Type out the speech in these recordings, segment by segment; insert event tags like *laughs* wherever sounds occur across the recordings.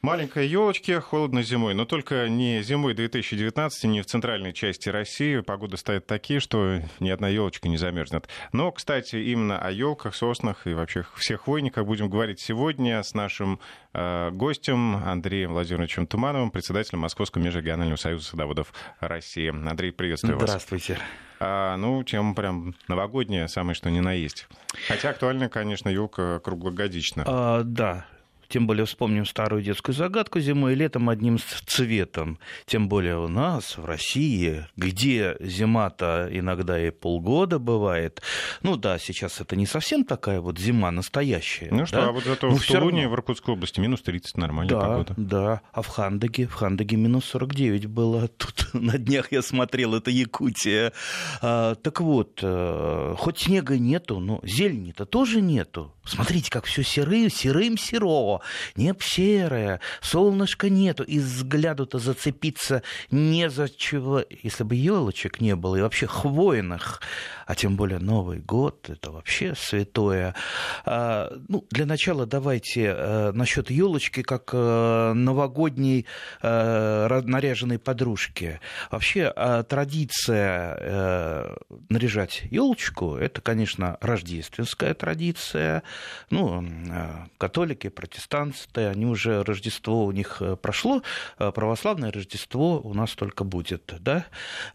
Маленькой елочки, холодно зимой, но только не зимой 2019, не в центральной части России. Погода стоит такие, что ни одна елочка не замерзнет. Но, кстати, именно о елках, соснах и вообще всех хвойниках будем говорить сегодня с нашим э, гостем Андреем Владимировичем Тумановым, председателем Московского межрегионального союза садоводов России. Андрей, приветствую вас. Здравствуйте. А, ну, тема прям новогодняя, самое что ни на есть. Хотя актуальна, конечно, елка круглогодично. А, да, тем более вспомним старую детскую загадку зимой и летом одним цветом. Тем более у нас, в России, где зима-то иногда и полгода бывает. Ну да, сейчас это не совсем такая вот зима настоящая. Ну да? что, а вот зато Но в Тулуне, равно... в Иркутской области, минус 30, нормальная да, погода. Да, а в Хандаге, в Хандаге минус 49 было. *laughs* Тут на днях я смотрел, это Якутия. А, так вот, а, хоть снега нету, но зелени-то тоже нету. Смотрите, как все серым, серым серо, небо серое, солнышка нету, и взгляду-то зацепиться не за чего. Если бы елочек не было, и вообще хвойных, а тем более Новый год, это вообще святое. А, ну, для начала давайте а, насчет елочки как а, новогодней а, наряженной подружки. Вообще а, традиция а, наряжать елочку, это, конечно, рождественская традиция. Ну, католики, протестанты, они уже Рождество у них прошло, православное Рождество у нас только будет, да?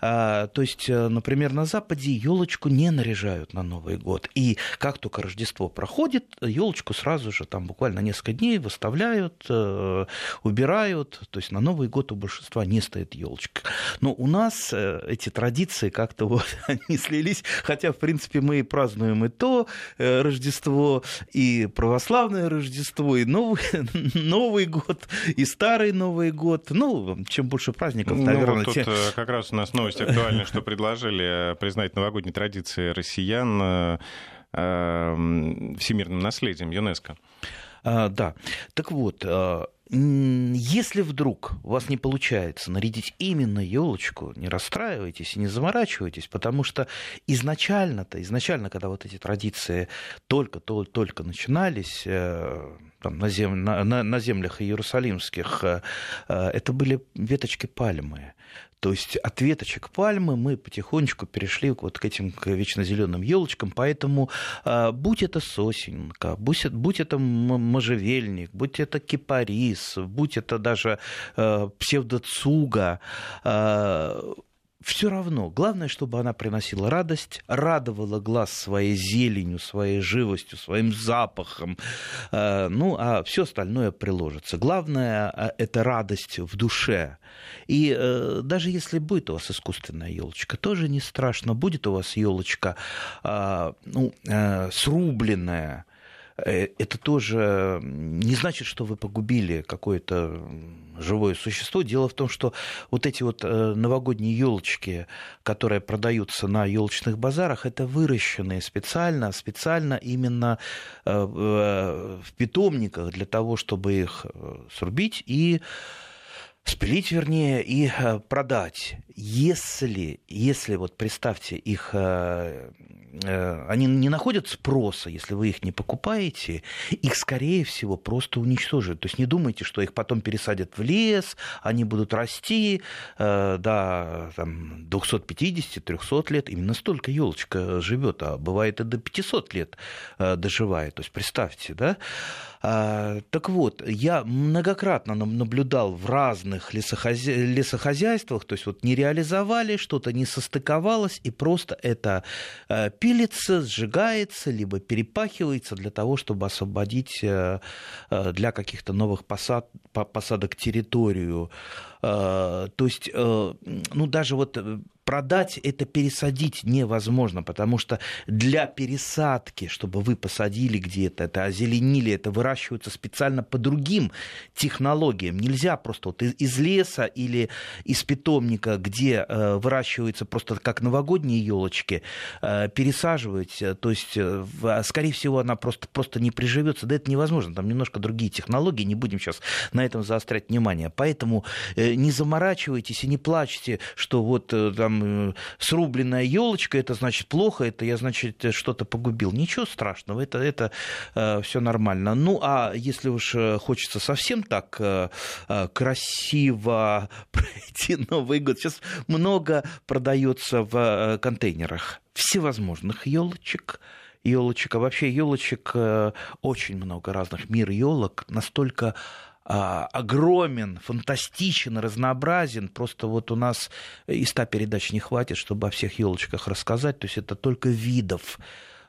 А, то есть, например, на Западе елочку не наряжают на Новый год. И как только Рождество проходит, елочку сразу же там буквально несколько дней выставляют, э, убирают. То есть на Новый год у большинства не стоит елочка. Но у нас э, эти традиции как-то вот *laughs* они слились, хотя, в принципе, мы празднуем и то э, Рождество, и православное Рождество, и Новый, *laughs* Новый год, и Старый Новый год. Ну, чем больше праздников, наверное. Ну, вот тут тем... как раз у нас новость актуальная, что предложили признать новогодние традиции россиян э, э, всемирным наследием ЮНЕСКО. А, да. Так вот, если вдруг у вас не получается нарядить именно елочку, не расстраивайтесь и не заморачивайтесь, потому что изначально-то, изначально, когда вот эти традиции только-только начинались, э, там, на, зем, на, на землях иерусалимских, это были веточки пальмы. То есть от веточек пальмы мы потихонечку перешли вот к этим к вечно зеленым елочкам, поэтому а, будь это сосенка, будь, будь это можжевельник, будь это кипарис, будь это даже псевдоцуга, все равно. Главное, чтобы она приносила радость, радовала глаз своей зеленью, своей живостью, своим запахом. Э, ну, а все остальное приложится. Главное э, – это радость в душе. И э, даже если будет у вас искусственная елочка, тоже не страшно. Будет у вас елочка ну, срубленная, это тоже не значит, что вы погубили какое-то живое существо. Дело в том, что вот эти вот э, новогодние елочки, которые продаются на елочных базарах, это выращенные специально, специально именно э, в питомниках для того, чтобы их срубить и спилить, вернее, и продать. Если, если вот представьте, их Э, они не находят спроса, если вы их не покупаете, их, скорее всего, просто уничтожат. То есть не думайте, что их потом пересадят в лес, они будут расти э, до там, 250-300 лет. Именно столько елочка живет, а бывает и до 500 лет э, доживает. То есть представьте, да? А, так вот, я многократно наблюдал в разных лесохозя... лесохозяйствах, то есть вот не реализовали, что-то не состыковалось, и просто это э, пилится, сжигается, либо перепахивается для того, чтобы освободить э, э, для каких-то новых посад... посадок территорию. То есть, ну, даже вот продать это пересадить невозможно, потому что для пересадки, чтобы вы посадили где-то, это озеленили, это выращивается специально по другим технологиям. Нельзя просто вот из леса или из питомника, где э, выращиваются просто как новогодние елочки, э, пересаживать. То есть, э, скорее всего, она просто, просто не приживется. Да это невозможно. Там немножко другие технологии. Не будем сейчас на этом заострять внимание. Поэтому не заморачивайтесь и не плачьте, что вот там там срубленная елочка, это значит плохо, это я, значит, что-то погубил. Ничего страшного, это, это все нормально. Ну, а если уж хочется совсем так красиво *laughs* пройти Новый год, сейчас много продается в контейнерах всевозможных елочек, елочек, а вообще елочек э, очень много разных. Мир елок настолько а, огромен, фантастичен, разнообразен. Просто вот у нас и ста передач не хватит, чтобы о всех елочках рассказать. То есть это только видов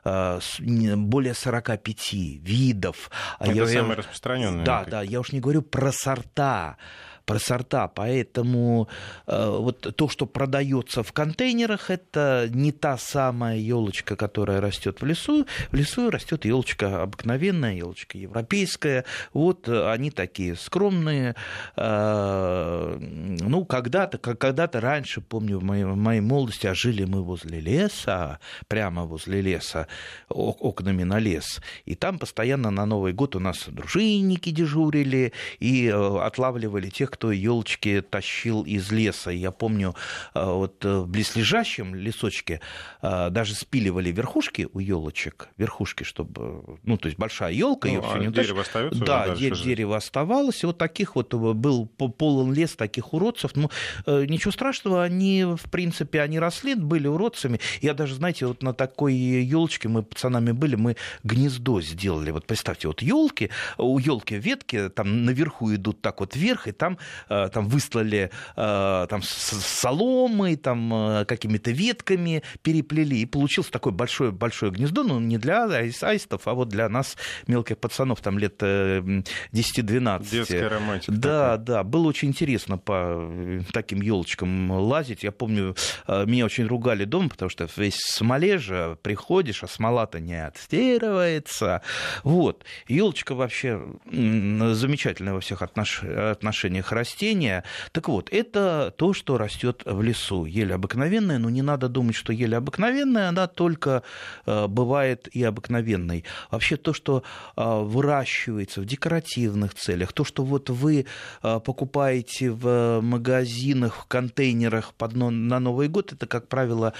а, более 45 видов. Это я, самые распространенные. Да, да, я уж не говорю про сорта про сорта. Поэтому э, вот то, что продается в контейнерах, это не та самая елочка, которая растет в лесу. В лесу растет елочка обыкновенная, елочка европейская. Вот они такие скромные. Э, ну, когда-то, когда-то раньше, помню, в моей, в моей молодости, а жили мы возле леса, прямо возле леса, окнами на лес. И там постоянно на Новый год у нас дружинники дежурили и э, отлавливали тех, кто елочки тащил из леса. Я помню, э, вот э, в близлежащем лесочке э, даже спиливали верхушки у елочек, верхушки, чтобы, ну, то есть большая елка, ну, ее все а не дерево остается. Да, дерево, дерево оставалось, и вот таких вот был полон лес таких уродцев. Ну, ничего страшного, они, в принципе, они росли, были уродцами. Я даже, знаете, вот на такой елочке мы пацанами были, мы гнездо сделали. Вот представьте, вот елки, у елки ветки там наверху идут так вот вверх, и там там выслали э, там, соломой, там, э, какими-то ветками переплели, и получилось такое большое, большое гнездо, ну, не для аистов, а вот для нас, мелких пацанов, там, лет 10-12. Детская романтика. Да, такая. да, было очень интересно по таким елочкам лазить. Я помню, меня очень ругали дома, потому что весь в смоле же приходишь, а смола-то не отстирывается. Вот. Елочка вообще замечательная во всех отнош... отношениях растения. Так вот, это то, что растет в лесу. Ель обыкновенная, но не надо думать, что ель обыкновенная, она только э, бывает и обыкновенной. Вообще то, что э, выращивается в декоративных целях, то, что вот вы э, покупаете в магазинах, в контейнерах под, на Новый год, это, как правило,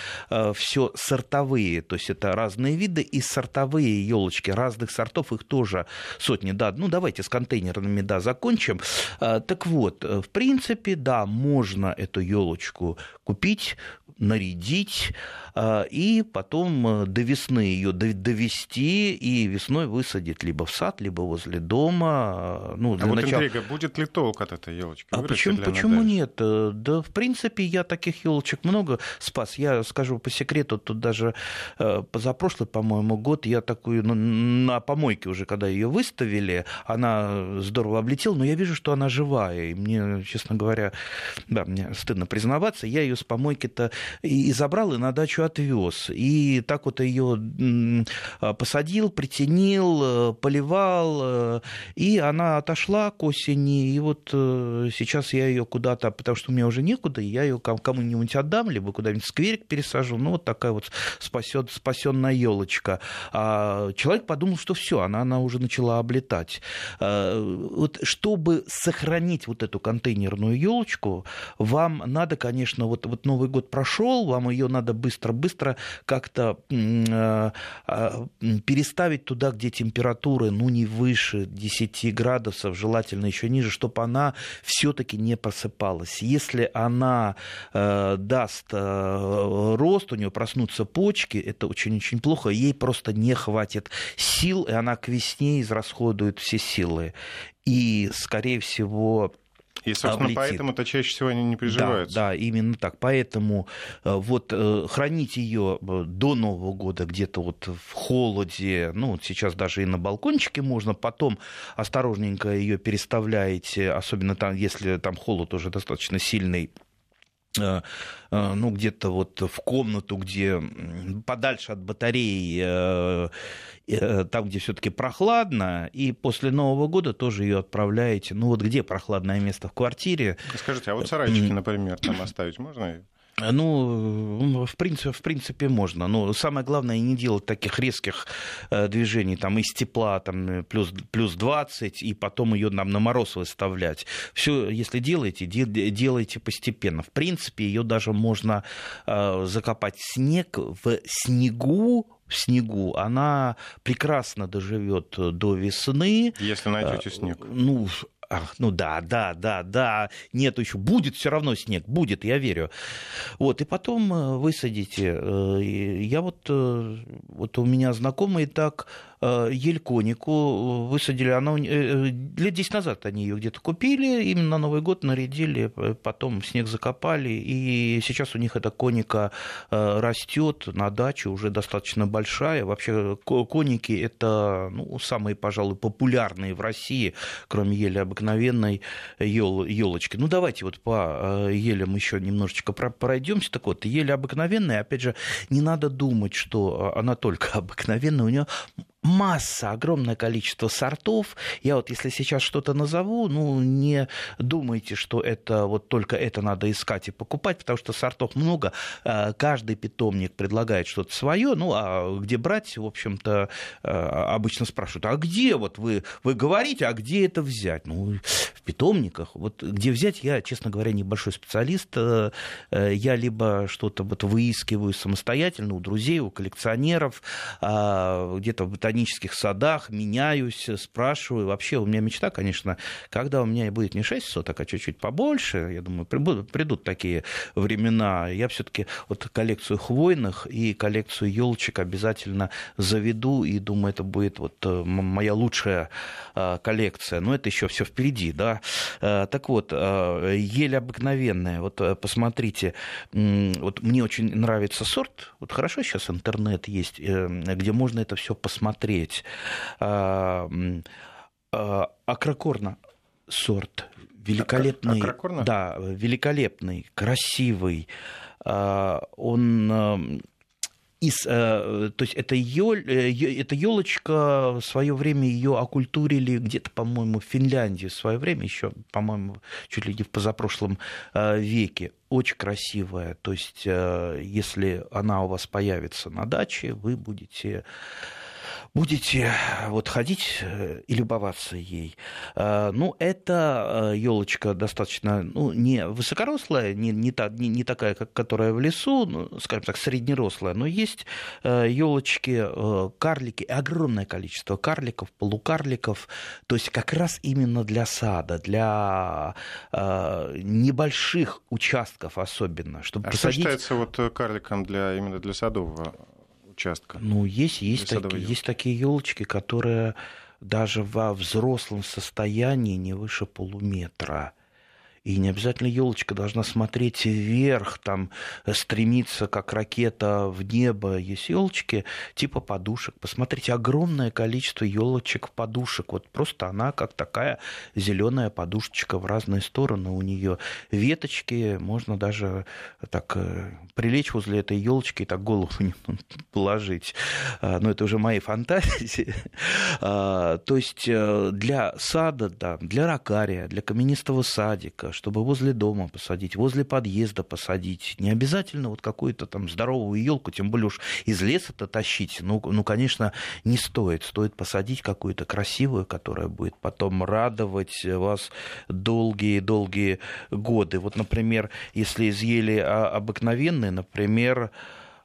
все сортовые, то есть это разные виды и сортовые елочки разных сортов, их тоже сотни. Да, ну давайте с контейнерами, да, закончим. Так вот, вот, э, в принципе, да, можно эту елочку купить, нарядить, и потом э, до весны ее довести и весной высадить либо в сад, либо возле дома. А, ну, для а вот начала... интрига, будет ли толк от этой елочки? А почему, почему нет? Э, да, в принципе, я таких елочек много спас. Я скажу по секрету, тут даже э, позапрошлый, по-моему, год я такую ну, на помойке уже, когда ее выставили, она здорово облетела, но я вижу, что она живая. И мне, честно говоря, да, мне стыдно признаваться, я ее с помойки-то и забрал, и на дачу отвез. И так вот ее а, посадил, притянил, э, поливал, э, и она отошла к осени. И вот э, сейчас я ее куда-то, потому что у меня уже некуда, я ее кому-нибудь отдам, либо куда-нибудь скверик пересажу. Ну, вот такая вот спасет, спасенная елочка. А человек подумал, что все, она, она уже начала облетать. Вот чтобы сохранить вот эту контейнерную елочку, вам надо, конечно, вот, вот Новый год прошел, вам ее надо быстро-быстро как-то э, а, переставить туда, где температуры, ну, не выше 10 градусов, желательно еще ниже, чтобы она все-таки не просыпалась. Если она э, даст э, рост, у нее проснутся почки, это очень-очень плохо, ей просто не хватит сил, и она к весне израсходует все силы. И, скорее всего, и, собственно, облетит. поэтому-то чаще всего они не приживаются. Да, да, именно так. Поэтому э, вот э, хранить ее э, до Нового года где-то вот в холоде, ну, вот сейчас даже и на балкончике можно, потом осторожненько ее переставляете, особенно там, если там холод уже достаточно сильный, ну, где-то вот в комнату, где подальше от батареи, э, там, где все-таки прохладно, и после Нового года тоже ее отправляете. Ну, вот где прохладное место в квартире? Скажите, а вот сарайчики, например, там оставить можно? Ну, в принципе, в принципе можно. Но самое главное не делать таких резких э, движений, там, из тепла, там, плюс, плюс 20, и потом ее нам на мороз выставлять. Все, если делаете, делайте постепенно. В принципе, ее даже можно э, закопать в снег. В снегу в снегу, она прекрасно доживет до весны. Если найдете снег. Ну, Ах, ну да, да, да, да, нет еще, будет все равно снег, будет, я верю. Вот, и потом э, высадите. Э, я вот, э, вот у меня знакомые так ельконику высадили. Она, э, э, лет 10 назад они ее где-то купили, именно на Новый год нарядили, потом снег закопали, и сейчас у них эта коника растет на даче, уже достаточно большая. Вообще коники – это ну, самые, пожалуй, популярные в России, кроме ели обыкновенной елочки. Ну, давайте вот по елям еще немножечко пройдемся. Так вот, ель обыкновенная, опять же, не надо думать, что она только *laughs* обыкновенная, у нее масса, огромное количество сортов. Я вот если сейчас что-то назову, ну, не думайте, что это вот только это надо искать и покупать, потому что сортов много. Э, каждый питомник предлагает что-то свое, ну, а где брать, в общем-то, э, обычно спрашивают, а где вот вы, вы говорите, а где это взять? Ну, в питомниках. Вот где взять, я, честно говоря, небольшой специалист. Э, я либо что-то вот выискиваю самостоятельно у друзей, у коллекционеров, а, где-то в ботанических садах, меняюсь, спрашиваю. Вообще у меня мечта, конечно, когда у меня будет не 6 соток, а чуть-чуть побольше, я думаю, придут такие времена. Я все-таки вот коллекцию хвойных и коллекцию елочек обязательно заведу, и думаю, это будет вот э, моя лучшая э, коллекция. Но это еще все впереди, да. Э, так вот, ель обыкновенная, вот посмотрите, вот мне очень нравится сорт, вот хорошо сейчас интернет есть, где можно это все посмотреть посмотреть. А, а, Акрокорна сорт великолепный, Акрокорна? да, великолепный, красивый. А, он из, то есть это, ёль, э, эта елочка в свое время ее окультурили где-то, по-моему, в Финляндии в свое время, еще, по-моему, чуть ли не в позапрошлом веке. Очень красивая. То есть, если она у вас появится на даче, вы будете будете вот ходить э, и любоваться ей. Э, ну, эта елочка э, достаточно, ну, не высокорослая, не, не, та, не, не такая, как которая в лесу, ну, скажем так, среднерослая, но есть елочки, карлики, огромное количество карликов, полукарликов, то есть как раз именно для сада, для небольших участков особенно, чтобы а посадить... что считается вот карликом для, именно для садового участка. Ну, есть, есть, такие, есть такие елочки, которые даже во взрослом состоянии не выше полуметра. И не обязательно елочка должна смотреть вверх, там, э, стремиться, как ракета в небо. Есть елочки типа подушек. Посмотрите, огромное количество елочек подушек. Вот просто она как такая зеленая подушечка в разные стороны у нее. Веточки можно даже так э, прилечь возле этой елочки и так голову *laughs* положить. А, но это уже мои фантазии. А, то есть э, для сада, да, для ракария, для каменистого садика, чтобы возле дома посадить, возле подъезда посадить. Не обязательно вот какую-то там здоровую елку, тем более уж из леса-то тащить. Ну, ну, конечно, не стоит. Стоит посадить какую-то красивую, которая будет потом радовать вас долгие-долгие годы. Вот, например, если из ели обыкновенные, например,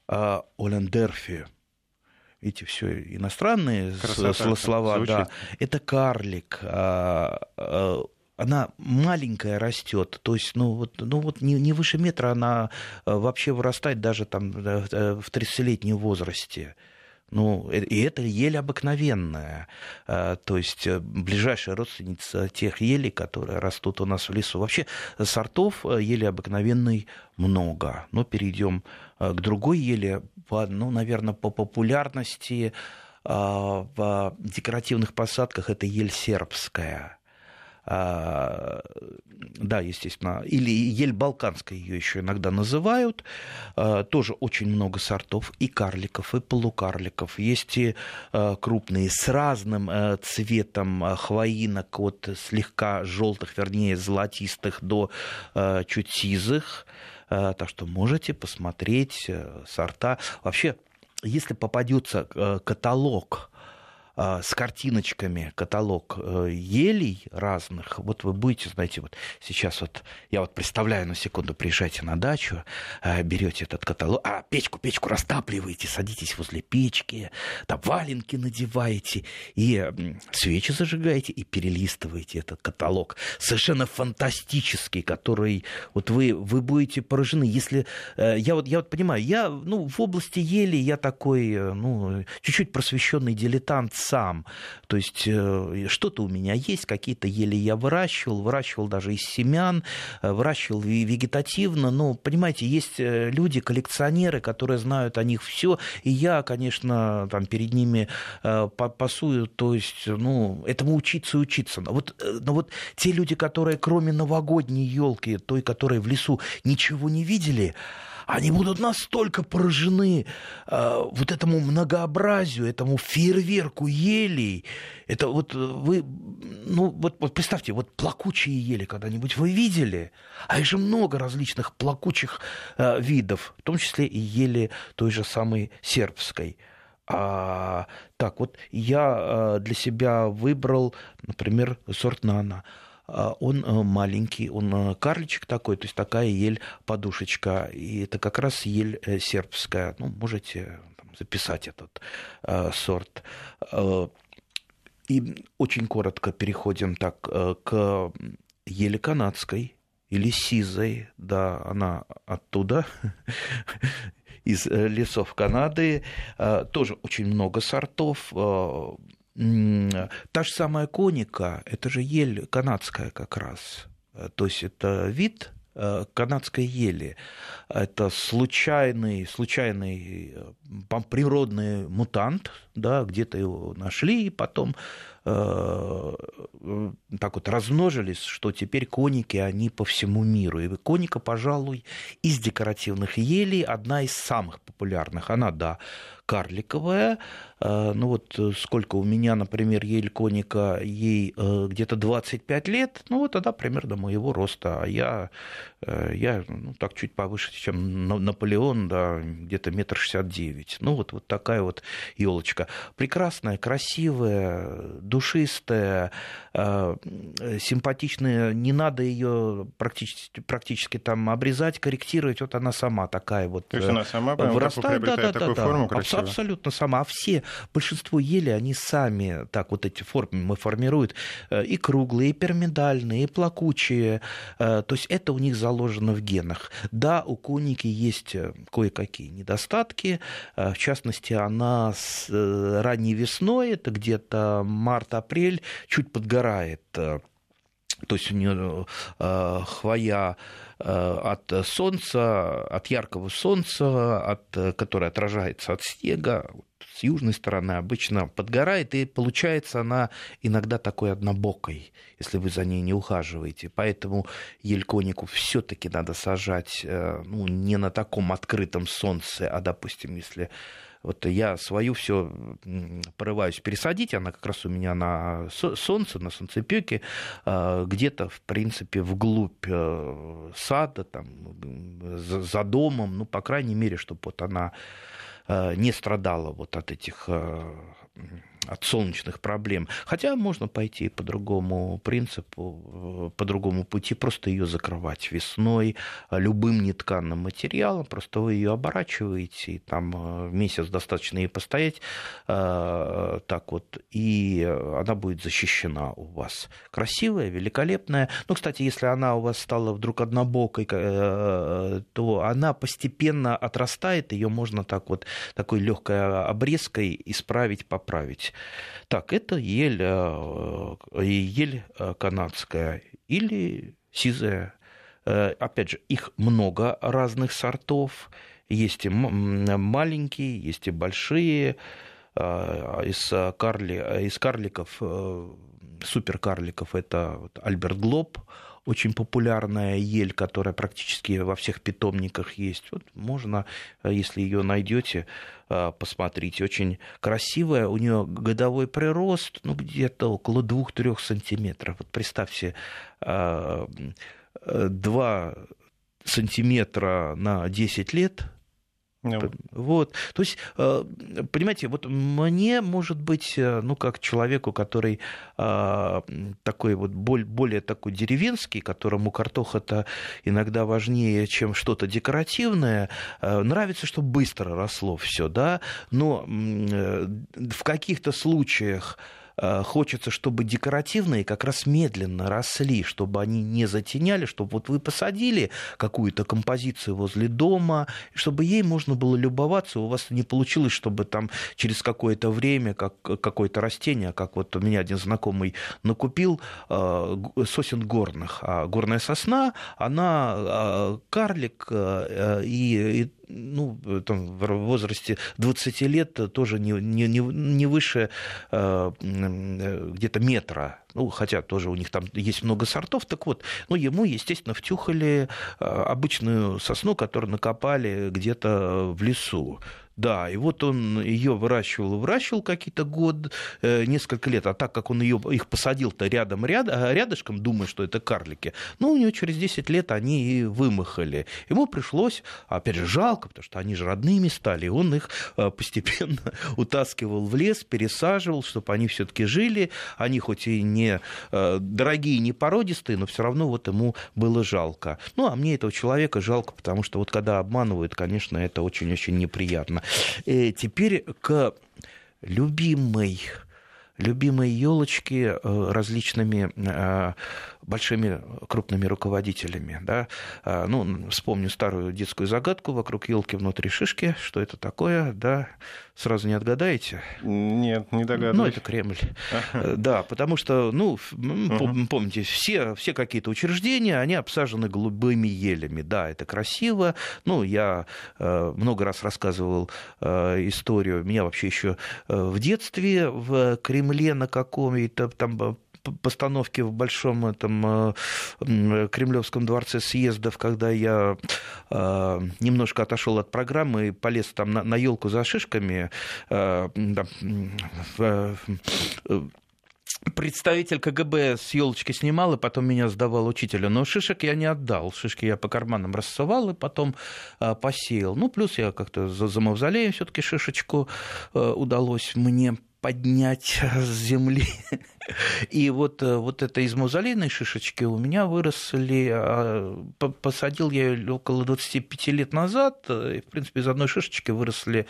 а, Олендерфи, эти все иностранные Красота, слова, звучит. да, это карлик, а, а, она маленькая растет, то есть, ну вот, ну вот не, не выше метра она э, вообще вырастает даже там э, э, в 30-летнем возрасте. Ну, и это ель обыкновенная, то есть ближайшая родственница тех елей, которые растут у нас в лесу. Вообще сортов ели обыкновенной много. Но перейдем к другой еле, ну, наверное, по популярности в декоративных посадках это ель сербская да, естественно, или ель балканская ее еще иногда называют, а, тоже очень много сортов и карликов, и полукарликов. Есть и а, крупные с разным цветом хвоинок от слегка желтых, вернее, золотистых до чуть сизых. Так что можете посмотреть сорта. Вообще, если попадется каталог а, с картиночками каталог э, елей разных. Вот вы будете, знаете, вот сейчас вот я вот представляю на секунду, приезжайте на дачу, э, берете этот каталог, а печку, печку растапливаете, садитесь возле печки, там валенки надеваете и свечи зажигаете и перелистываете этот каталог. Совершенно фантастический, который вот вы, вы будете поражены. Если э, я вот, я вот понимаю, я ну, в области ели я такой, ну, чуть-чуть просвещенный дилетант сам. То есть э, что-то у меня есть, какие-то ели я выращивал, выращивал даже из семян, э, выращивал вегетативно. Но, понимаете, есть э, люди, коллекционеры, которые знают о них все, и я, конечно, там перед ними пасую, то есть, ну, этому учиться и учиться. Но вот, но вот те люди, которые кроме новогодней елки, той, которая в лесу, ничего не видели, они будут настолько поражены э, вот этому многообразию, этому фейерверку елей. Это вот вы, ну вот, вот представьте, вот плакучие ели когда-нибудь вы видели? А их же много различных плакучих э, видов, в том числе и ели той же самой сербской. А, так вот, я э, для себя выбрал, например, сорт нана. А, он э, маленький, он э, карличек такой, то есть такая ель-подушечка. И это как раз ель э, сербская. Ну, можете там, записать этот э, сорт. И очень коротко переходим так к еле канадской или сизой, да, она оттуда, *laughs* из лесов Канады. Тоже очень много сортов. Та же самая коника, это же ель канадская как раз. Э, то есть это вид э, канадской ели. Это случайный, случайный э, природный мутант, да, где-то его нашли, и потом э, так вот размножились, что теперь коники, они по всему миру. И коника, пожалуй, из декоративных елей одна из самых популярных. Она, да, карликовая. Э, ну вот э, сколько у меня, например, ель коника, ей э, где-то 25 лет, ну вот тогда примерно моего роста. А я, я ну, так чуть повыше, чем Наполеон, да, где-то метр шестьдесят девять. Ну вот, вот такая вот елочка. Прекрасная, красивая, душистая, симпатичная. Не надо ее практически, практически там обрезать, корректировать. Вот она сама такая вот. То есть она сама вырастает, да, да, такую да, форму красивую. Абсолютно сама. А все, большинство ели, они сами так вот эти формы формируют. Э, и круглые, и пирамидальные, и плакучие. Э, то есть это у них заложено в генах. Да, у коники есть э, кое-какие недостатки. В частности, она с ранней весной, это где-то март-апрель, чуть подгорает. То есть у нее хвоя Э, от солнца, от яркого солнца, от, которое отражается от снега, с южной стороны обычно подгорает, и получается она иногда такой однобокой, если вы за ней не ухаживаете. Поэтому ельконику все-таки надо сажать э, ну, не на таком открытом солнце, а, допустим, если вот я свою все порываюсь пересадить, она как раз у меня на солнце, на солнцепеке, а, где-то, в принципе, вглубь э, сада, там, за домом, ну, по крайней мере, чтобы вот она э, не страдала вот от этих э, от солнечных проблем. Хотя можно пойти по другому принципу, по другому пути, просто ее закрывать весной любым нетканным материалом, просто вы ее оборачиваете, и там э, месяц достаточно ей постоять, э, так вот, и она будет защищена у вас. Красивая, великолепная. Ну, кстати, если она у вас стала вдруг однобокой, э, то она постепенно отрастает, ее можно так вот такой легкой обрезкой исправить, поправить. Так, это ель, э, ель э, канадская или сизая. Э, опять же, их много разных сортов. Есть и маленькие, есть и большие. Из, карли, из карликов, суперкарликов это Альберт Глоб, очень популярная ель, которая практически во всех питомниках есть. Вот можно, э, если ее найдете, э, посмотрите. Очень красивая. У нее годовой прирост ну, где-то около 2-3 сантиметров. Вот представьте, э, два сантиметра на 10 лет, Ну, вот, то есть, э, понимаете, вот мне, может быть, э, ну, как человеку, который а, такой вот более такой деревенский, которому картоха-то иногда важнее, чем что-то декоративное, э, нравится, чтобы быстро росло все, да, но в каких-то случаях Э, хочется, чтобы декоративные как раз медленно росли, чтобы они не затеняли, чтобы вот вы посадили какую-то композицию возле дома, чтобы ей можно было любоваться, у вас не получилось, чтобы там через какое-то время как, какое-то растение, как вот у меня один знакомый накупил э, сосен горных, а горная сосна, она э, карлик и, и ну, там, в возрасте 20 лет тоже не, не, не выше э, где-то метра. Ну, хотя тоже у них там есть много сортов. Так вот, ну, ему, естественно, втюхали э, обычную сосну, которую накопали где-то в лесу. Да, и вот он ее выращивал, выращивал какие-то год, э, несколько лет, а так как он ее, их посадил-то рядом, ряд, а, рядышком, думая, что это карлики, ну, у него через 10 лет они и вымахали. Ему пришлось, опять же, жалко, потому что они же родными стали, и он их э, постепенно *laughs* утаскивал в лес, пересаживал, чтобы они все-таки жили. Они хоть и не э, дорогие, не породистые, но все равно вот ему было жалко. Ну, а мне этого человека жалко, потому что вот когда обманывают, конечно, это очень-очень неприятно. Э, теперь к любимой любимой елочки э, различными э, большими крупными руководителями. Да? Ну, вспомню старую детскую загадку вокруг елки внутри шишки. Что это такое? Да? Сразу не отгадаете? Нет, не догадываюсь. Ну, это Кремль. Ага. Да, потому что, ну, помните, все, все какие-то учреждения, они обсажены голубыми елями. Да, это красиво. Ну, я э, много раз рассказывал э, историю. Меня вообще еще э, в детстве в Кремле на каком-то там постановки в большом этом э, Кремлевском дворце съездов, когда я э, немножко отошел от программы и полез там на, елку за шишками, э, представитель КГБ с елочки снимал, и потом меня сдавал учителю. Но шишек я не отдал. Шишки я по карманам рассовал и потом посеял. Ну, плюс я как-то за, за мавзолеем все-таки шишечку удалось мне поднять с земли. *laughs* И вот, э, вот это из мавзолейной шишечки у меня выросли, а, посадил я ее около 25 лет назад, э, и, в принципе, из одной шишечки выросли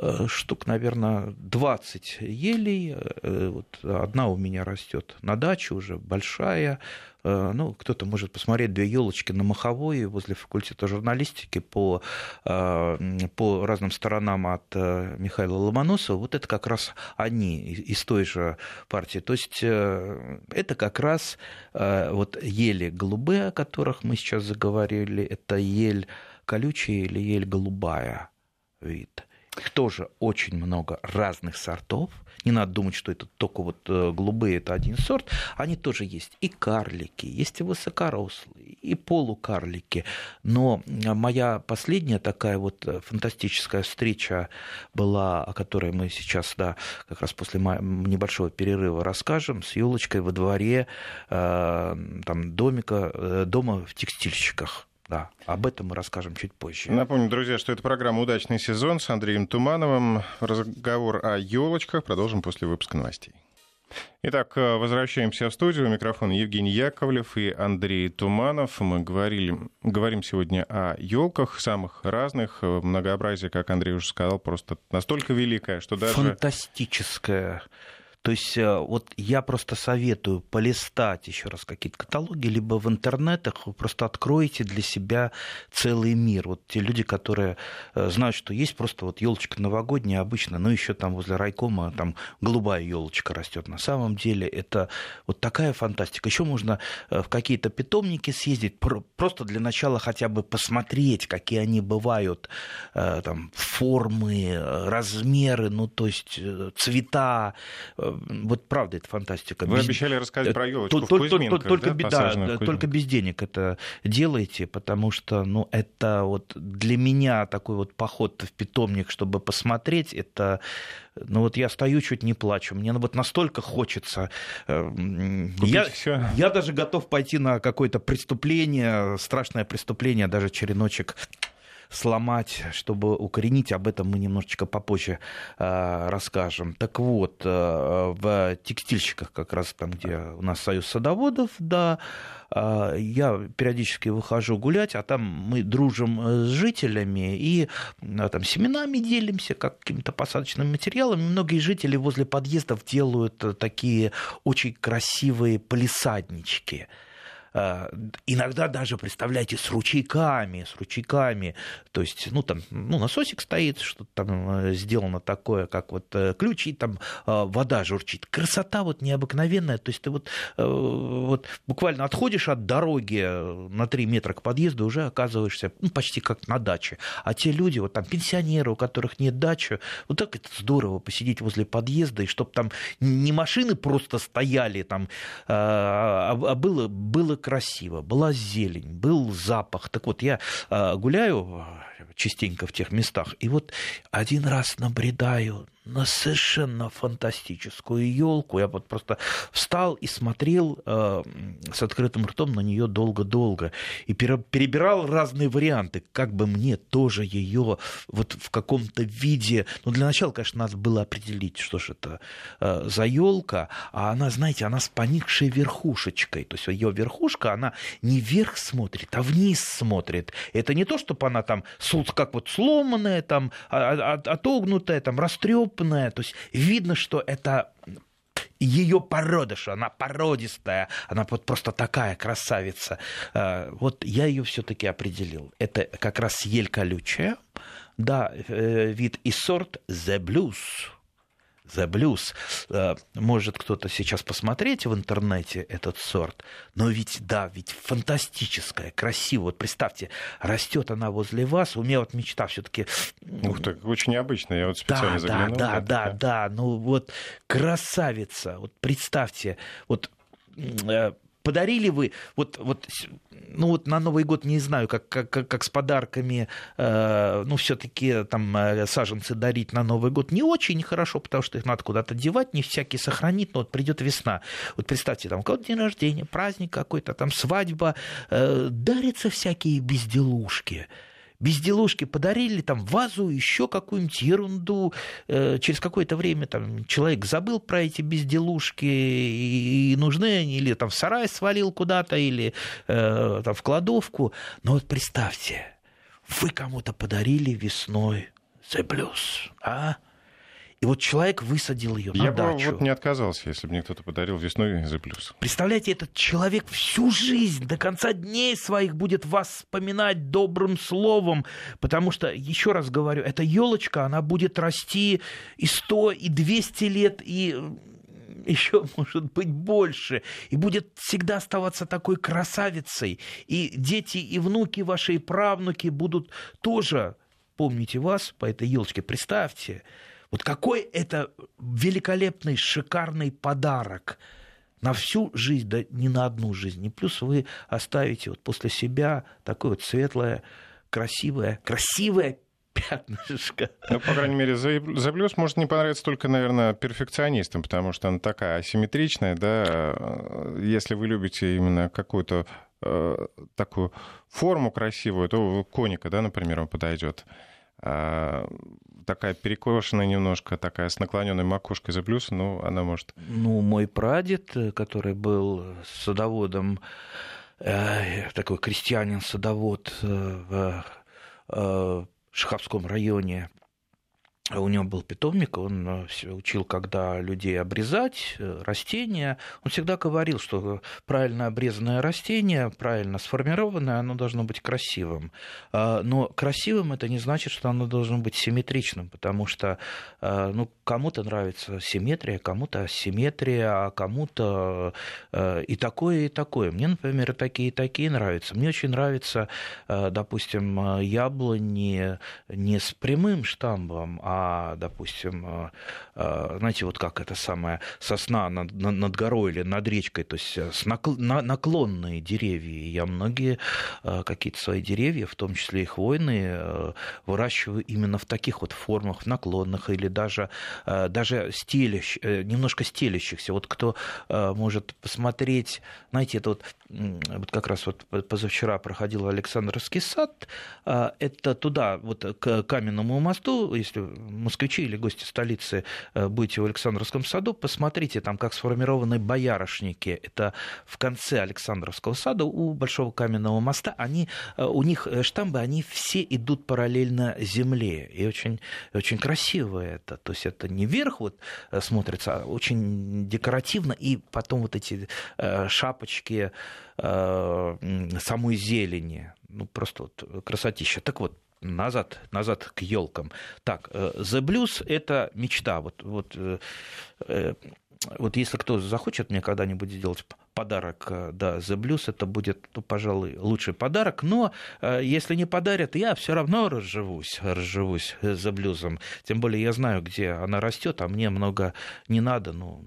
э, штук, наверное, 20 елей. Вот одна у меня растет на даче уже большая, ну, кто-то может посмотреть две елочки на Маховой возле факультета журналистики по, э, по разным сторонам от э, Михаила Ломоносова. Вот это как раз они из той же партии. То есть это как раз вот ели голубые, о которых мы сейчас заговорили, это ель колючая или ель голубая вид. Их тоже очень много разных сортов. Не надо думать, что это только вот э, голубые, это один сорт. Они тоже есть. И карлики, есть и высокорослые, и полукарлики. Но моя последняя такая вот э, фантастическая встреча была, о которой мы сейчас, да, как раз после небольшого перерыва расскажем, с елочкой во дворе э, там, домика, дома в текстильщиках. Да, об этом мы расскажем чуть позже. Напомню, друзья, что это программа «Удачный сезон» с Андреем Тумановым. Разговор о елочках продолжим после выпуска новостей. Итак, э, возвращаемся в студию. У микрофона Евгений Яковлев и Андрей Туманов. Мы говорили, говорим сегодня о елках самых разных. Э, многообразие, как Андрей уже сказал, просто настолько великое, что даже... Фантастическое. То есть э, вот я просто советую полистать еще раз какие-то каталоги, либо в интернетах вы просто откроете для себя целый мир. Вот те люди, которые э, знают, что есть просто вот елочка новогодняя обычно, ну еще там возле райкома там голубая елочка растет. На самом деле это вот такая фантастика. Еще можно э, в какие-то питомники съездить, просто для начала хотя бы посмотреть, какие они бывают, там формы, размеры, ну то есть цвета вот правда, это фантастика. Вы без... обещали рассказать про елочку только, в Кузьминках, только, да, беда, только без денег это делайте, потому что, ну, это вот для меня такой вот поход в питомник, чтобы посмотреть, это ну вот я стою, чуть не плачу. Мне вот настолько хочется. я, я даже готов пойти на какое-то преступление, страшное преступление, даже череночек сломать, чтобы укоренить. Об этом мы немножечко попозже э, расскажем. Так вот, э, в текстильщиках, как раз там, где у нас союз садоводов, да, э, я периодически выхожу гулять, а там мы дружим с жителями и там семенами делимся, какими-то посадочными материалами. Многие жители возле подъездов делают такие очень красивые полисаднички. Э, иногда даже, представляете, с ручейками, с ручейками, то есть, ну, там, ну, насосик стоит, что-то там э, сделано такое, как вот э, ключ, и там вода журчит. Красота вот необыкновенная, то есть ты вот, вот буквально отходишь от дороги на 3 метра к подъезду, уже оказываешься ну, почти как на даче. А те люди, вот там пенсионеры, у которых нет дачи, вот так это здорово посидеть возле подъезда, и чтобы там не машины просто стояли там, а, а было, было красиво, была зелень, был запах. Так вот, я а, гуляю частенько в тех местах, и вот один раз набредаю на совершенно фантастическую елку. Я вот просто встал и смотрел э, с открытым ртом на нее долго-долго и перебирал разные варианты, как бы мне тоже ее вот в каком-то виде. Ну, для начала, конечно, надо было определить, что же это э, за елка, а она, знаете, она с поникшей верхушечкой. То есть ее верхушка, она не вверх смотрит, а вниз смотрит. Это не то, чтобы она там как вот сломанная, там, а, а, отогнутая, там, растрепанная, то есть видно, что это ее породыш, она породистая, она вот просто такая красавица. А, вот я ее все-таки определил. Это как раз ель колючая, да, э, вид и сорт The Blues. The Blues. Э, может кто-то сейчас посмотреть в интернете этот сорт, но ведь, да, ведь фантастическая, красивая. Вот представьте, растет она возле вас, у меня вот мечта все таки Ух ты, очень необычно, я вот специально да, заглянул. Да, да, да, да, ну вот красавица, вот представьте, вот э, подарили вы, вот, вот, ну вот на Новый год не знаю, как, как, как с подарками, э, ну все-таки там э, саженцы дарить на Новый год не очень хорошо, потому что их надо куда-то девать, не всякий сохранит, но вот придет весна. Вот представьте, там у кого-то день рождения, праздник какой-то, там свадьба, э, дарятся всякие безделушки безделушки подарили, там вазу, еще какую-нибудь ерунду. Э, через какое-то время там человек забыл про эти безделушки, и нужны они, или там в сарай свалил куда-то, или э, там в кладовку. Но вот представьте, вы кому-то подарили весной The Blues, а? И вот человек высадил ее на Я дачу. бы вот не отказался, если бы мне кто-то подарил весной за плюс. Представляете, этот человек всю жизнь, до конца дней своих будет вас вспоминать добрым словом, потому что, еще раз говорю, эта елочка, она будет расти и 100, и 200 лет, и еще, может быть, больше, и будет всегда оставаться такой красавицей. И дети, и внуки ваши, и правнуки будут тоже помните вас по этой елочке. Представьте, вот какой это великолепный, шикарный подарок на всю жизнь, да не на одну жизнь. И плюс вы оставите вот после себя такое вот светлое, красивое, красивое пятнышко. Ну, по крайней мере, The Blues может не понравиться только, наверное, перфекционистам, потому что она такая асимметричная, да. Если вы любите именно какую-то э, такую форму красивую, то коника, да, например, он подойдет. А, такая перекошенная немножко, такая с наклоненной макушкой за плюс, ну, она может... Ну, мой прадед, который был садоводом, э, такой крестьянин-садовод э, в э, Шаховском районе, у него был питомник, он э, учил, когда людей обрезать, э, растения. Он всегда говорил, что правильно обрезанное растение, правильно сформированное, оно должно быть красивым. А, но красивым это не значит, что оно должно быть симметричным, потому что э, ну, кому-то нравится симметрия, кому-то асимметрия, а кому-то и такое, и такое. Мне, например, такие и такие нравятся. Мне очень нравится, допустим, яблони не с прямым штамбом, а а, допустим, знаете, вот как это самое сосна над, горой или над речкой, то есть с наклонные деревья. Я многие какие-то свои деревья, в том числе и хвойные, выращиваю именно в таких вот формах, в наклонных или даже, даже стелящ, немножко стелящихся. Вот кто может посмотреть, знаете, это вот, вот как раз вот позавчера проходил Александровский сад, это туда, вот к Каменному мосту, если москвичи или гости столицы э, будете в Александровском саду, посмотрите там, как сформированы боярышники. Это в конце Александровского сада у Большого Каменного моста. Они, э, у них э, штамбы, они все идут параллельно земле. И очень, очень красиво это. То есть это не вверх вот смотрится, а очень декоративно. И потом вот эти шапочки самой зелени. Ну, просто вот красотища. Так вот, назад, назад к елкам. Так, э, The Blues это мечта. Вот, вот, э, э, вот если кто захочет мне когда-нибудь сделать подарок, да, The Blues, это будет, ну, пожалуй, лучший подарок, но если не подарят, я все равно разживусь, разживусь The Blues. Тем более я знаю, где она растет, а мне много не надо, ну,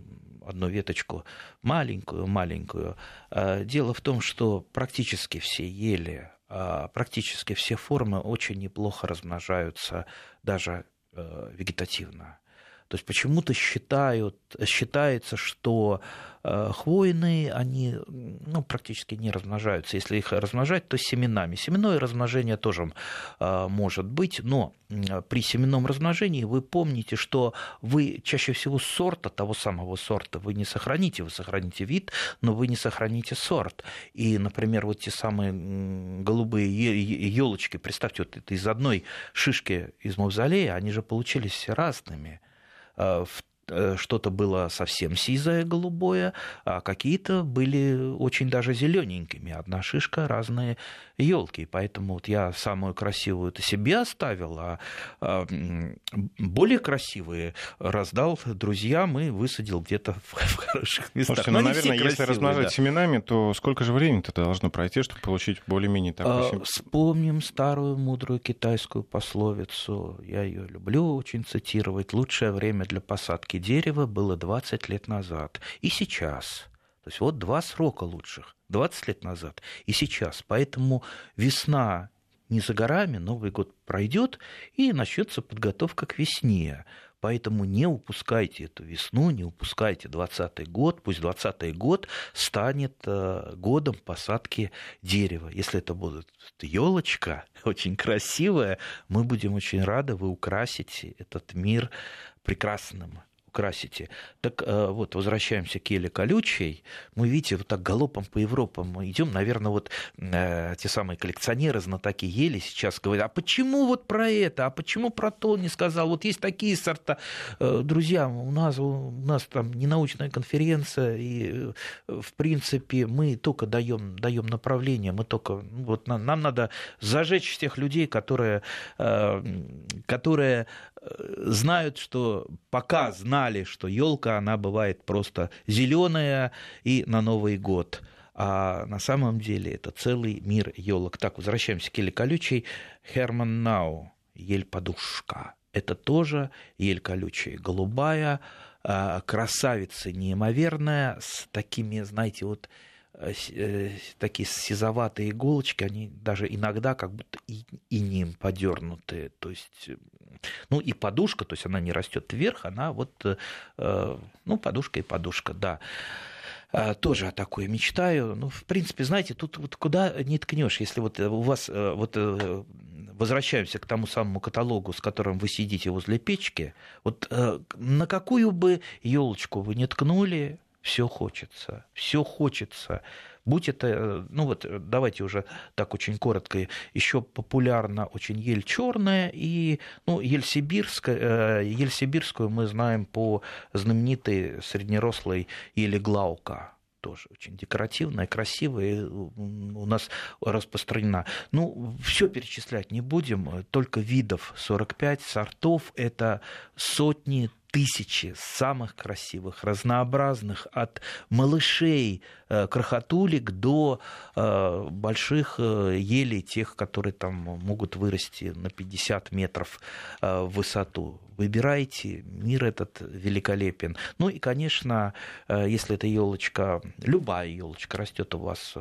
одну веточку маленькую, маленькую. Дело в том, что практически все ели практически все формы очень неплохо размножаются даже э, вегетативно. То есть почему-то считают, считается, что Э, хвойные, они ну, практически не размножаются. Если их размножать, то семенами. Семенное размножение тоже э, может быть, но при семенном размножении вы помните, что вы чаще всего сорта, того самого сорта, вы не сохраните, вы сохраните вид, но вы не сохраните сорт. И, например, вот те самые голубые елочки, представьте, вот это из одной шишки из мавзолея, они же получились все разными э, Э, что-то было совсем сизое, голубое, а какие-то были очень даже зелененькими. Одна шишка, разные елки. Поэтому вот я самую красивую это себе оставил, а, а более красивые раздал друзьям и высадил где-то в, хороших местах. Слушайте, ну, наверное, если размножать да. семенами, то сколько же времени-то должно пройти, чтобы получить более-менее такой а, Вспомним старую мудрую китайскую пословицу. Я ее люблю очень цитировать. Лучшее время для посадки дерева было 20 лет назад. И сейчас. То есть вот два срока лучших. 20 лет назад и сейчас. Поэтому весна не за горами, Новый год пройдет, и начнется подготовка к весне. Поэтому не упускайте эту весну, не упускайте 2020 год. Пусть 2020 год станет э, годом посадки дерева. Если это будет елочка, *laughs* очень красивая, мы будем очень рады, вы украсите этот мир прекрасным красите. Так э, вот, возвращаемся к еле колючей. Мы, видите, вот так галопом по Европам мы идем. Наверное, вот э, те самые коллекционеры, знатоки ели сейчас говорят, а почему вот про это, а почему про то не сказал? Вот есть такие сорта. Э, друзья, у нас, у нас там не научная конференция, и, в принципе, мы только даем, даем направление, мы только, вот нам, нам надо зажечь тех людей, которые, которые знают, что пока знали, что елка, она бывает просто зеленая и на Новый год. А на самом деле это целый мир елок. Так, возвращаемся к еле колючей. Херман Нау, ель-подушка. Это тоже ель колючая, голубая, а, красавица неимоверная, с такими, знаете, вот Э, э, такие сизоватые иголочки, они даже иногда как будто и, и ним подернуты. То есть, ну и подушка, то есть она не растет вверх, она вот, э, ну, подушка и подушка, да тоже о такой мечтаю. Ну, в принципе, знаете, тут вот куда не ткнешь, если вот у вас вот возвращаемся к тому самому каталогу, с которым вы сидите возле печки, вот на какую бы елочку вы не ткнули, все хочется, все хочется. Будь это, э, ну вот э, давайте уже так очень коротко, еще популярна очень ель черная и ну, ель, сибирская, э, ель сибирскую мы знаем по знаменитой среднерослой ели глаука тоже очень декоративная, красивая, у нас распространена. Ну, все перечислять не будем, только видов 45, сортов это сотни, тысячи самых красивых, разнообразных, от малышей, э, крохотулик до э, больших э, елей, тех, которые там могут вырасти на 50 метров в высоту. Выбирайте, мир этот великолепен. Ну и, конечно, если эта елочка, любая елочка растет у вас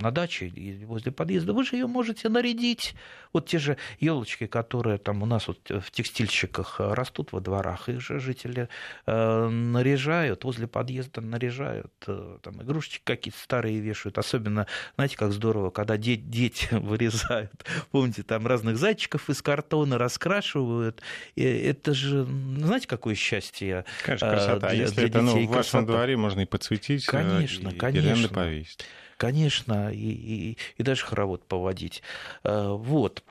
на даче возле подъезда, вы же ее можете нарядить. Вот те же елочки, которые там у нас вот в текстильщиках растут во дворах, их же жители э, наряжают, возле подъезда наряжают, э, там игрушечки какие-то старые вешают. Особенно, знаете, как здорово, когда де- дети *laughs* вырезают, помните, там разных зайчиков из картона раскрашивают. И это же, знаете, какое счастье. Конечно, красота. Для, Если для это ну, в вашем дворе, можно и подсветить, конечно, и конечно. повесить конечно, и, и, и даже хоровод поводить. Э, вот.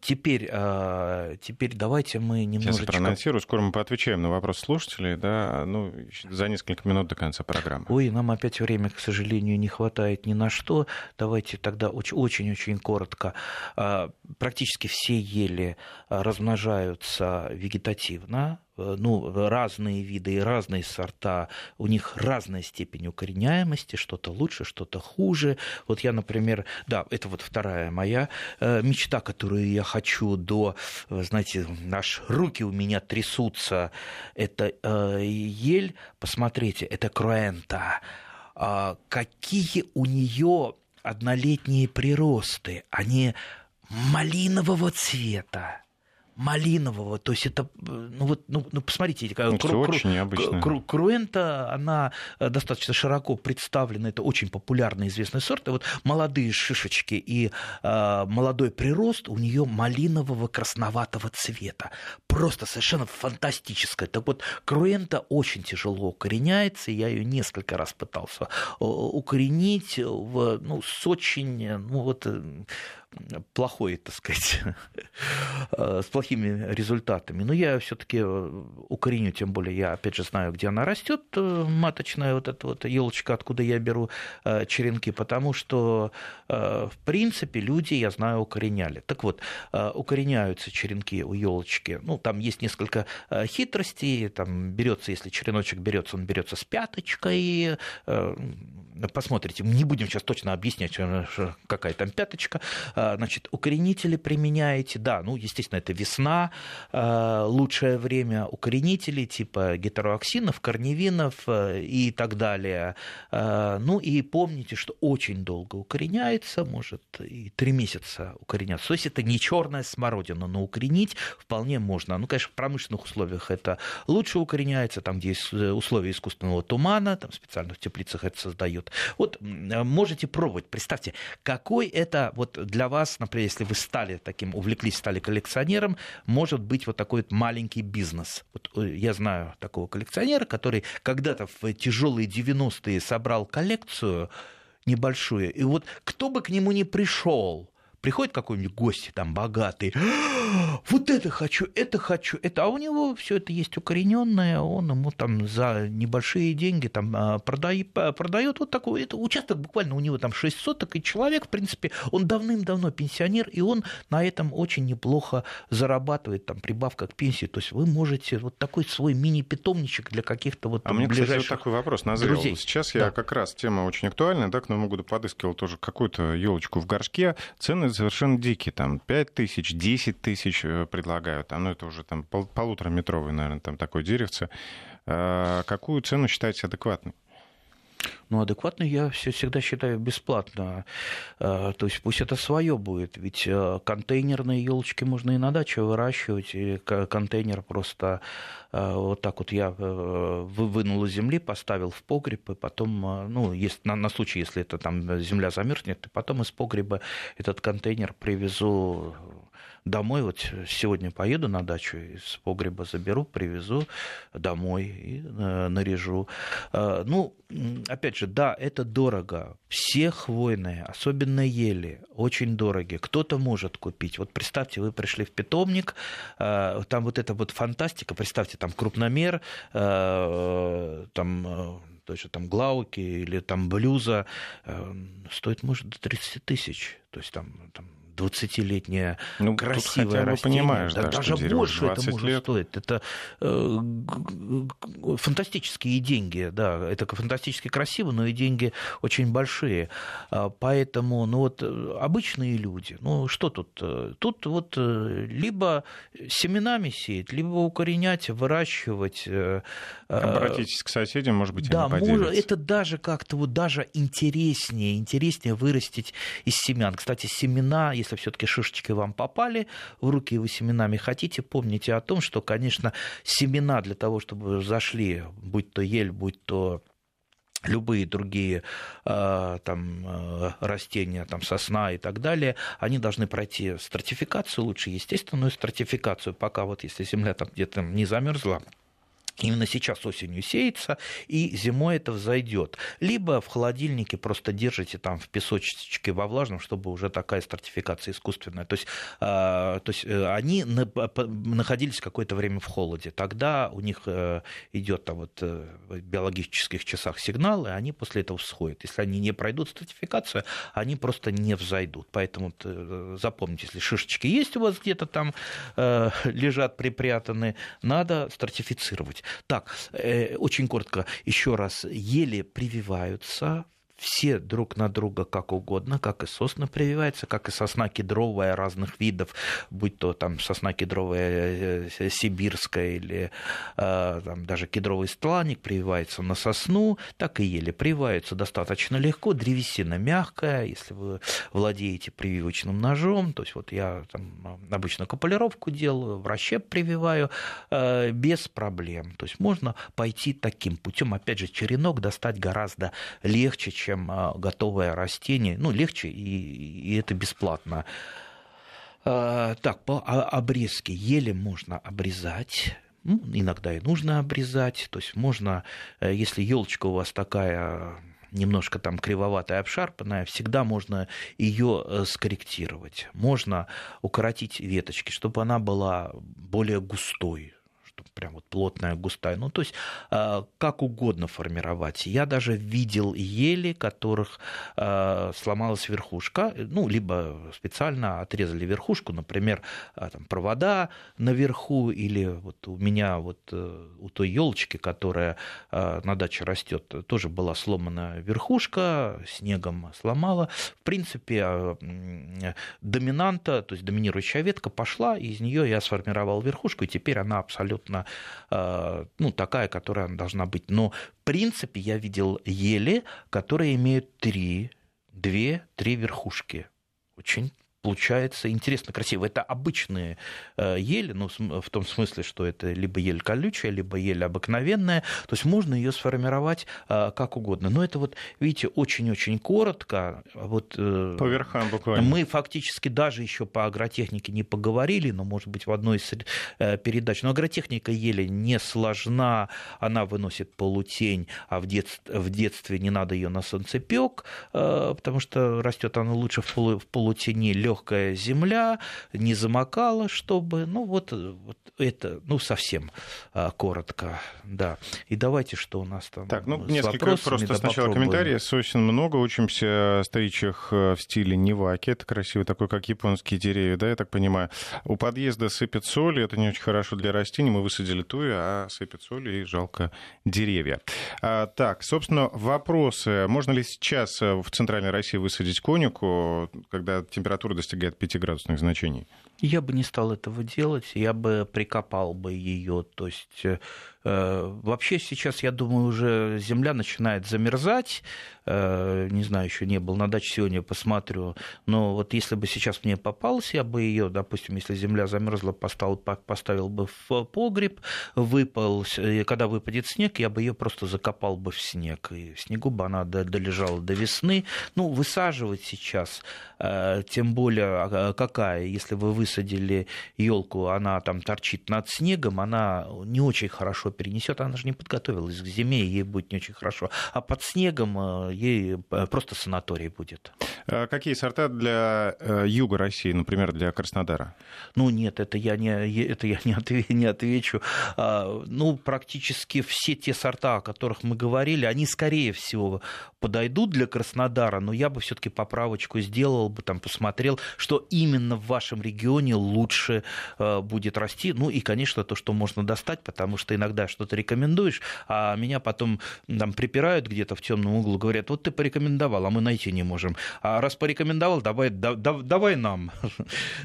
Теперь, а, теперь давайте мы немножечко... Сейчас проанонсирую, скоро мы поотвечаем на вопрос слушателей, да, ну, за несколько минут до конца программы. Ой, нам опять время, к сожалению, не хватает ни на что. Давайте тогда очень-очень коротко. А, практически все ели размножаются вегетативно, Э, ну, разные виды и разные сорта, у них разная степень укореняемости, что-то лучше, что-то хуже. Вот я, например, да, это вот вторая моя э, мечта, которую я хочу до, знаете, аж руки у меня трясутся, это э, ель, посмотрите, это круэнта. А какие у нее однолетние приросты, они малинового цвета малинового, то есть это, ну вот, ну, ну посмотрите, это кру, очень необычно. Кру, круэнта, она э, достаточно широко представлена, это очень популярный известный сорт, и вот молодые шишечки и э, молодой прирост у нее малинового красноватого цвета, просто совершенно фантастическое. Так вот, круэнта очень тяжело укореняется, я ее несколько раз пытался э, укоренить в, ну, с очень, ну вот э, плохой, так сказать, э, *laughs* с плохими результатами. Но я все-таки э, укореню, тем более я, опять же, знаю, где она растет, э, маточная вот эта вот елочка, откуда я беру черенки, потому что, в принципе, люди, я знаю, укореняли. Так вот, укореняются черенки у елочки. Ну, там есть несколько хитростей. Там берется, если череночек берется, он берется с пяточкой. Посмотрите, не будем сейчас точно объяснять, какая там пяточка значит, укоренители применяете, да, ну, естественно, это весна, а, лучшее время укоренителей типа гетероаксинов, корневинов э, и так далее. Ну, и помните, что очень долго укореняется, может и три месяца укореняться. То есть это не черная смородина, но укоренить вполне можно. Ну, конечно, в промышленных условиях это лучше укореняется, там, где есть э, условия искусственного тумана, там в теплицах это создают. Вот можете пробовать, представьте, какой это вот для вас, например, если вы стали таким, увлеклись, стали коллекционером, может быть вот такой вот маленький бизнес. Вот э, я знаю такого коллекционера, который когда-то в тяжелые 90-е собрал коллекцию небольшую, и вот кто бы к нему ни пришел, приходит какой-нибудь гость там богатый, вот это хочу, это хочу, это, а у него все это есть укорененное, он ему там за небольшие деньги там а, продает, продает вот такой, это участок буквально у него там 6 соток, и человек, в принципе, он давным-давно пенсионер, и он на этом очень неплохо зарабатывает, там, прибавка к пенсии, то есть вы можете вот такой свой мини-питомничек для каких-то вот А мне, кстати, вот такой вопрос назрел. Друзей. Сейчас я как раз, тема очень актуальная, да, к Новому году подыскивал тоже какую-то елочку в горшке, цены совершенно дикие, там 5 тысяч, 10 тысяч э, предлагают, оно это уже там пол, полутораметровый, наверное, там такое деревце. А какую цену считаете адекватной? Ну, адекватно я все всегда считаю бесплатно. А, то есть пусть это свое будет. Ведь э, контейнерные елочки можно и на даче выращивать. И контейнер просто э, вот так вот я вынул из земли, поставил в погреб, и потом, ну, есть, на, на случай, если это там земля замерзнет, и потом из погреба этот контейнер привезу домой. Вот сегодня поеду на дачу, из погреба заберу, привезу домой и э, наряжу. Э, ну, опять же, да, это дорого. Все хвойные, особенно ели, очень дорогие. Кто-то может купить. Вот представьте, вы пришли в питомник, э, там вот эта вот фантастика, представьте, там крупномер, там то есть там глауки или там блюза стоит, может, до 30 тысяч. То есть там, там 20-летняя ну, красивая растение. Понимаешь, да, да, даже больше это может лет. стоить. Это э, фантастические деньги, да, это фантастически красиво, но и деньги очень большие. А, поэтому, ну вот, обычные люди, ну что тут? Э, тут вот э, либо семенами сеять, либо укоренять, выращивать. Э, Обратитесь к соседям, может быть, да, они может, это даже как-то вот даже интереснее, интереснее вырастить из семян. Кстати, семена, если все-таки шишечки вам попали в руки, и вы семенами хотите, помните о том, что, конечно, семена для того, чтобы зашли, будь то ель, будь то любые другие э, там, э, растения, там, сосна и так далее, они должны пройти стратификацию, лучше естественную стратификацию, пока вот если земля там где-то не замерзла, Именно сейчас осенью сеется, и зимой это взойдет. Либо в холодильнике просто держите там в песочечке во влажном, чтобы уже такая стратификация искусственная. То есть, а, то есть э, они находились какое-то время в холоде. Тогда у них э, идет там вот э, в биологических часах сигнал, и они после этого всходят. Если они не пройдут стратификацию, они просто не взойдут. Поэтому запомните, если шишечки есть у вас где-то там лежат припрятаны, надо стратифицировать. Так, э, очень коротко еще раз. Ели прививаются все друг на друга как угодно, как и сосна прививается, как и сосна кедровая разных видов, будь то там сосна кедровая э, сибирская или э, там, даже кедровый стланник прививается на сосну, так и ели. Прививаются достаточно легко, древесина мягкая, если вы владеете прививочным ножом, то есть вот я там обычно капулировку делаю, в расщеп прививаю э, без проблем, то есть можно пойти таким путем, опять же, черенок достать гораздо легче, чем а, готовое растение. Ну, легче, и, и это бесплатно. А, так, по обрезке еле можно обрезать. Ну, иногда и нужно обрезать. То есть можно, э, если елочка у вас такая немножко там кривоватая, обшарпанная, всегда можно ее э, скорректировать. Можно укоротить веточки, чтобы она была более густой, прям вот плотная, густая. Ну, то есть а, как угодно формировать. Я даже видел ели, которых а, сломалась верхушка, ну, либо специально отрезали верхушку, например, а, там, провода наверху, или вот у меня вот э, у той елочки, которая на даче растет, тоже была сломана верхушка, снегом сломала. В принципе, доминанта, то есть доминирующая ветка пошла, и из нее я сформировал верхушку, и теперь она абсолютно Э, ну, такая, которая должна быть. Но, в принципе, я видел ели, которые имеют три, две, три верхушки. Очень получается интересно, красиво. Это обычные э, ели, ну, в том смысле, что это либо ель колючая, либо ель обыкновенная. То есть можно ее сформировать э, как угодно. Но это вот, видите, очень-очень коротко. Вот, э, по верхам буквально. Мы фактически даже еще по агротехнике не поговорили, но, может быть, в одной из передач. Но агротехника ели не сложна, она выносит полутень, а в, дет... в детстве не надо ее на солнцепек, потому что растет она лучше в полутени, легкая земля, не замокала, чтобы, ну вот, вот это, ну совсем а, коротко, да. И давайте, что у нас там Так, ну несколько просто да, сначала попробуем. комментарии. Сосен много, учимся стричь их э, в стиле неваки, это красиво, такой, как японские деревья, да, я так понимаю. У подъезда сыпет соль, это не очень хорошо для растений, мы высадили туи, а сыпет соль и жалко деревья. А, так, собственно, вопросы. Можно ли сейчас э, в Центральной России высадить конику, когда температура достигает 5 градусных значений? Я бы не стал этого делать, я бы прикопал бы ее, то есть э, Э, вообще сейчас, я думаю, уже земля начинает замерзать. Э, не знаю, еще не был на даче сегодня, посмотрю. Но вот если бы сейчас мне попалось, я бы ее, допустим, если земля замерзла, поставил, поставил бы в погреб, выпал, когда выпадет снег, я бы ее просто закопал бы в снег. И в снегу бы она долежала до весны. Ну, высаживать сейчас, э, тем более а, какая, если вы высадили елку, она там торчит над снегом, она не очень хорошо перенесет, она же не подготовилась к зиме, ей будет не очень хорошо. А под снегом ей просто санаторий будет. А какие сорта для юга России, например, для Краснодара? Ну нет, это я не, это я не отвечу. А, ну, практически все те сорта, о которых мы говорили, они, скорее всего, подойдут для Краснодара, но я бы все-таки поправочку сделал бы, там, посмотрел, что именно в вашем регионе лучше э, будет расти. Ну и, конечно, то, что можно достать, потому что иногда что-то рекомендуешь, а меня потом там припирают где-то в темном углу, говорят, вот ты порекомендовал, а мы найти не можем. А раз порекомендовал, давай, да, давай нам. *laughs*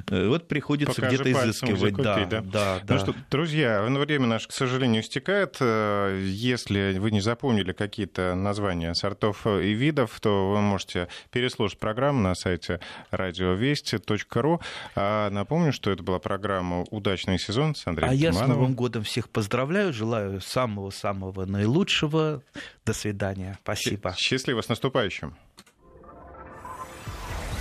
Вот приходится где-то изыскивать. Да, да, да. Ну что, друзья, время наше, к сожалению, истекает. Э, если вы не запомнили какие-то названия сортов и видов, то вы можете переслушать программу на сайте радиовести.ру. А напомню, что это была программа «Удачный сезон» с Андреем А Тимановым. я с Новым годом всех поздравляю, желаю самого-самого наилучшего. До свидания. Спасибо. Счастливо, с наступающим.